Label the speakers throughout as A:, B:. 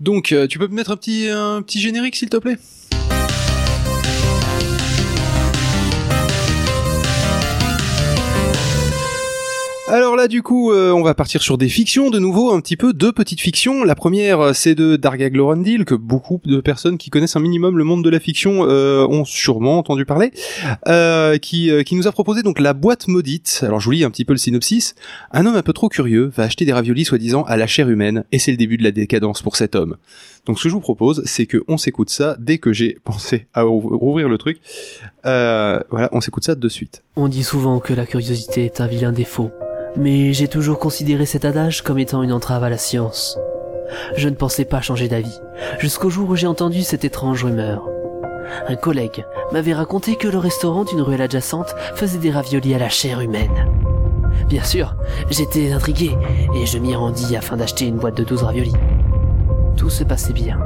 A: Donc, euh, tu peux me mettre un petit, un petit générique, s'il te plaît? Alors là, du coup, euh, on va partir sur des fictions, de nouveau, un petit peu, deux petites fictions. La première, euh, c'est de Dargag Lorandil, que beaucoup de personnes qui connaissent un minimum le monde de la fiction euh, ont sûrement entendu parler, euh, qui, euh, qui nous a proposé donc la boîte maudite. Alors je vous lis un petit peu le synopsis. Un homme un peu trop curieux va acheter des raviolis soi-disant à la chair humaine, et c'est le début de la décadence pour cet homme. Donc ce que je vous propose, c'est que on s'écoute ça dès que j'ai pensé à ouv- rouvrir le truc. Euh, voilà, on s'écoute ça de suite.
B: On dit souvent que la curiosité est un vilain défaut, mais j'ai toujours considéré cet adage comme étant une entrave à la science. Je ne pensais pas changer d'avis, jusqu'au jour où j'ai entendu cette étrange rumeur. Un collègue m'avait raconté que le restaurant d'une ruelle adjacente faisait des raviolis à la chair humaine. Bien sûr, j'étais intrigué et je m'y rendis afin d'acheter une boîte de 12 raviolis. Tout se passait bien.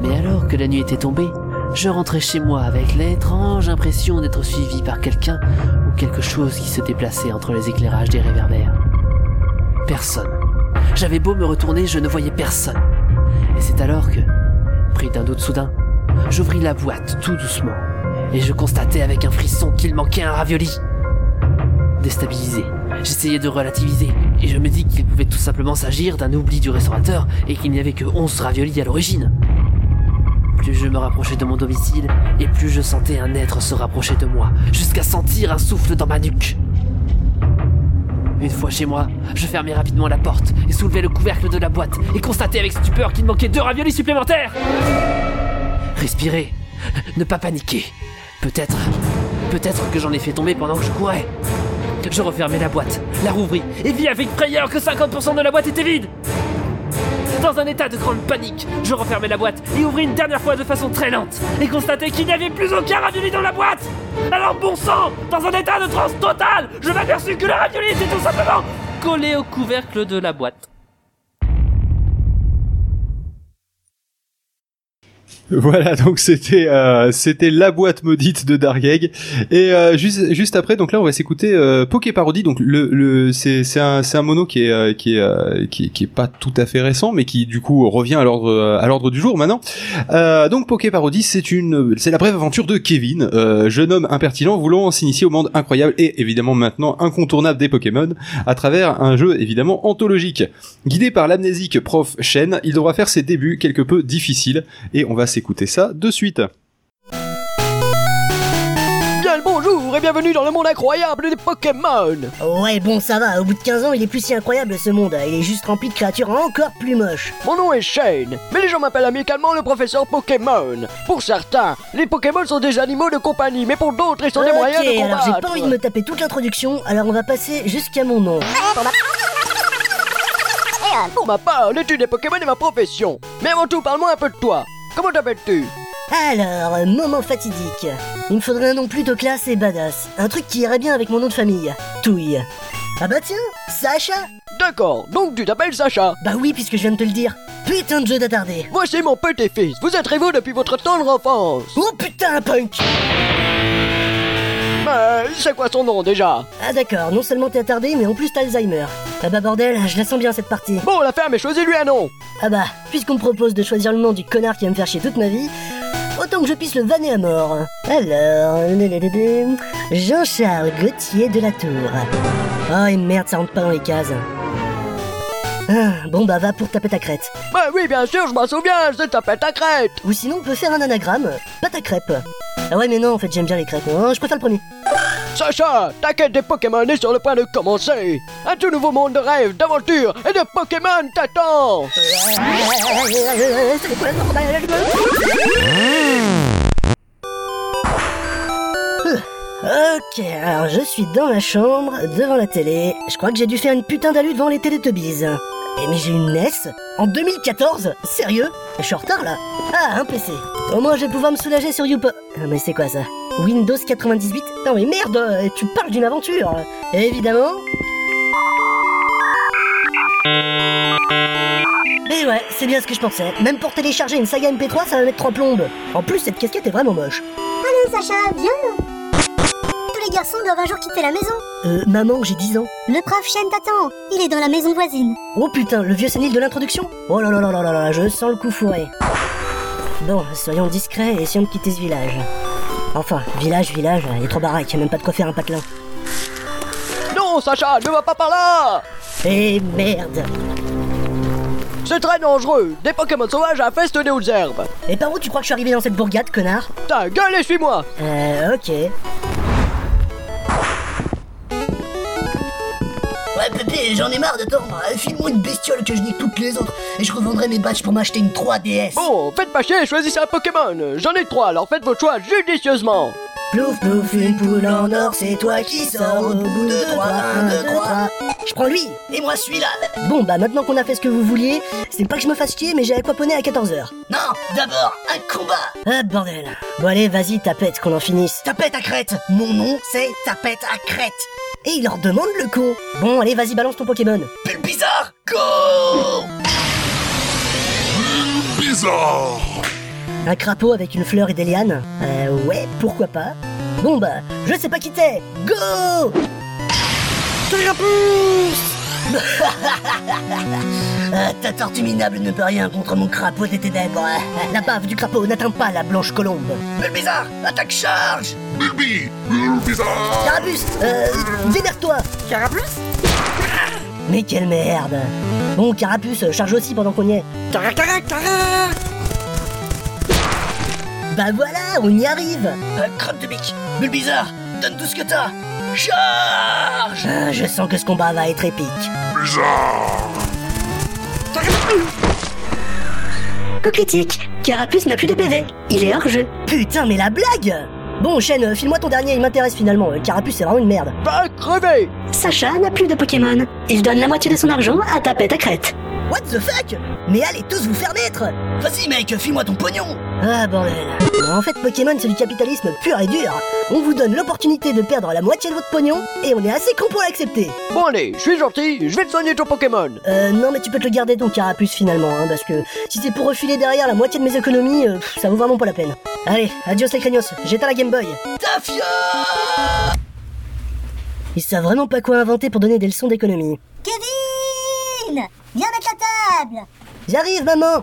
B: Mais alors que la nuit était tombée, je rentrais chez moi avec l'étrange impression d'être suivi par quelqu'un ou quelque chose qui se déplaçait entre les éclairages des réverbères. Personne. J'avais beau me retourner, je ne voyais personne. Et c'est alors que, pris d'un doute soudain, j'ouvris la boîte tout doucement et je constatais avec un frisson qu'il manquait un ravioli. Déstabilisé, j'essayais de relativiser et je me dis qu'il pouvait tout simplement s'agir d'un oubli du restaurateur et qu'il n'y avait que 11 raviolis à l'origine. Plus je me rapprochais de mon domicile, et plus je sentais un être se rapprocher de moi, jusqu'à sentir un souffle dans ma nuque. Une fois chez moi, je fermais rapidement la porte et soulevais le couvercle de la boîte et constatais avec stupeur qu'il manquait deux raviolis supplémentaires. Respirer, ne pas paniquer. Peut-être, peut-être que j'en ai fait tomber pendant que je courais. Je refermai la boîte, la rouvris et vis avec frayeur que 50% de la boîte était vide. Dans un état de grande panique, je refermai la boîte et ouvris une dernière fois de façon très lente et constatai qu'il n'y avait plus aucun ravioli dans la boîte. Alors bon sang, dans un état de transe totale, je m'aperçus que le ravioli était tout simplement collé au couvercle de la boîte.
A: Voilà, donc c'était euh, c'était la boîte maudite de Dargeg et euh, juste juste après donc là on va s'écouter euh, Poké Parodie donc le le c'est c'est un c'est un mono qui est euh, qui est euh, qui, qui est pas tout à fait récent mais qui du coup revient à l'ordre à l'ordre du jour maintenant. Euh, donc Poké Parodie c'est une c'est la brève aventure de Kevin, jeune homme impertinent voulant s'initier au monde incroyable et évidemment maintenant incontournable des Pokémon à travers un jeu évidemment anthologique. Guidé par l'amnésique prof Shen, il devra faire ses débuts quelque peu difficiles et on va s'écouter ça de suite.
C: Bien le bonjour et bienvenue dans le monde incroyable des Pokémon
D: Ouais, bon, ça va, au bout de 15 ans, il est plus si incroyable ce monde. Il est juste rempli de créatures encore plus moches.
C: Mon nom est Shane, mais les gens m'appellent amicalement le professeur Pokémon. Pour certains, les Pokémon sont des animaux de compagnie, mais pour d'autres, ils sont des moyens de
D: alors j'ai
C: combattre.
D: pas envie de me taper toute l'introduction, alors on va passer jusqu'à mon nom.
C: Pour ma part, l'étude des Pokémon est ma profession. Mais avant tout, parle-moi un peu de toi. Comment t'appelles-tu?
D: Alors, moment fatidique. Il me faudrait un nom plutôt classe et badass. Un truc qui irait bien avec mon nom de famille. Touille. Ah bah tiens, Sacha
C: D'accord, donc tu t'appelles Sacha.
D: Bah oui, puisque je viens de te le dire. Putain de jeu d'attardé.
C: Voici mon petit-fils. Vous êtes rivaux depuis votre tendre enfance.
D: Oh putain, punk
C: Mais c'est quoi son nom déjà
D: Ah d'accord, non seulement t'es attardé, mais en plus t'as Alzheimer. Ah bah bordel, je la sens bien cette partie.
C: Bon, la ferme, mais choisis-lui un nom.
D: Ah bah, puisqu'on me propose de choisir le nom du connard qui va me faire chier toute ma vie, autant que je puisse le vanner à mort. Alors, Jean-Charles Gauthier de la Tour. Oh et merde, ça rentre pas dans les cases. Ah, bon bah va pour taper ta crête.
C: Bah oui, bien sûr, je m'en souviens, c'est ta pète à crête.
D: Ou sinon on peut faire un anagramme, pas ta crêpe. Ah ouais mais non, en fait j'aime bien les crêpes, hein, je préfère le premier.
C: Sacha, ta quête des Pokémon est sur le point de commencer. Un tout nouveau monde de rêve, d'aventure et de Pokémon t'attend.
D: Ok, alors je suis dans ma chambre, devant la télé. Je crois que j'ai dû faire une putain d'alu devant les Teletubbies. Eh mais j'ai une NES En 2014 Sérieux? Je suis en retard là. Ah, un PC. Au moins je vais pouvoir me soulager sur Youpo... Ah, mais c'est quoi ça? Windows 98 Non mais merde euh, Tu parles d'une aventure. Évidemment. Et ouais, c'est bien ce que je pensais. Même pour télécharger une saga MP3, ça va mettre trois plombes. En plus, cette casquette est vraiment moche.
E: Allez Sacha, viens les garçons doivent un jour quitter la maison.
D: Euh, maman, j'ai 10 ans.
E: Le brave chêne t'attend. Il est dans la maison voisine.
D: Oh putain, le vieux sénile de l'introduction Oh là là là là là là, je sens le coup fourré. Bon, soyons discrets et essayons de quitter ce village. Enfin, village, village, il y a trop a même pas de quoi faire un patelin.
C: Non, Sacha, ne va pas par là
D: Eh merde
C: C'est très dangereux. Des Pokémon sauvages infestent les hautes herbes.
D: Et par où tu crois que je suis arrivé dans cette bourgade, connard?
C: Ta gueule et suis-moi
D: Euh, ok.
F: J'en ai marre d'attendre. Euh, File-moi une bestiole que je nique toutes les autres et je revendrai mes badges pour m'acheter une 3DS.
C: Bon, faites pas chier, choisissez un Pokémon. J'en ai trois, alors faites vos choix judicieusement.
D: Plouf plouf, une poule en or, c'est toi qui sors au bout de 3, 1, 2, 3. Je prends lui
F: Et moi celui-là.
D: Bon bah maintenant qu'on a fait ce que vous vouliez, c'est pas que je me fasse chier mais j'ai aquaponé à 14h.
F: Non, d'abord, un combat.
D: Ah bordel. Bon allez, vas-y, tapette, qu'on en finisse.
F: Tapette à crête. Mon nom, c'est Tapette à crête.
D: Et il leur demande le con. Bon allez, vas-y, balance ton Pokémon.
F: Bulle bizarre, go
G: Bizarre
D: Un crapaud avec une fleur et des lianes Euh ouais, pourquoi pas. Bon bah, je sais pas qui t'es. Go
F: Ta tortue minable ne peut rien contre mon crapaud des ténèbres.
D: La bave du crapaud n'atteint pas la blanche colombe.
F: Bulle bizarre, attaque charge
G: Bulbi Bulle bizarre
D: Carabus, euh, démerde-toi Carabus Mais quelle merde Bon, Carapus, charge aussi pendant qu'on y est. Cara, cara, cara Bah voilà, on y arrive
F: Euh, Crotte de bique, Bulle bizarre, donne tout ce que t'as Charge
D: Ah, Je sens que ce combat va être épique.
G: Bizarre
H: Coup critique. Carapuce n'a plus de PV. Il est hors jeu.
D: Putain, mais la blague Bon, Shen, euh, file-moi ton dernier, il m'intéresse finalement. Euh, Carapus, c'est vraiment une merde.
C: Va crever
H: Sacha n'a plus de Pokémon. Il donne la moitié de son argent à Tapette à crête.
D: What the fuck? Mais allez tous vous faire mettre
F: Vas-y mec, file-moi ton pognon
D: Ah bordel. En fait, Pokémon, c'est du capitalisme pur et dur. On vous donne l'opportunité de perdre la moitié de votre pognon, et on est assez con pour l'accepter.
C: Bon allez, je suis gentil, je vais te soigner ton Pokémon.
D: Euh, non, mais tu peux te le garder ton carapuce finalement, hein, parce que si c'est pour refiler derrière la moitié de mes économies, euh, pff, ça vaut vraiment pas la peine. Allez, adios les craignos, j'éteins la Game Boy.
F: Tafia
D: Ils savent vraiment pas quoi inventer pour donner des leçons d'économie.
E: Kevin Viens mettre la table.
D: J'arrive, maman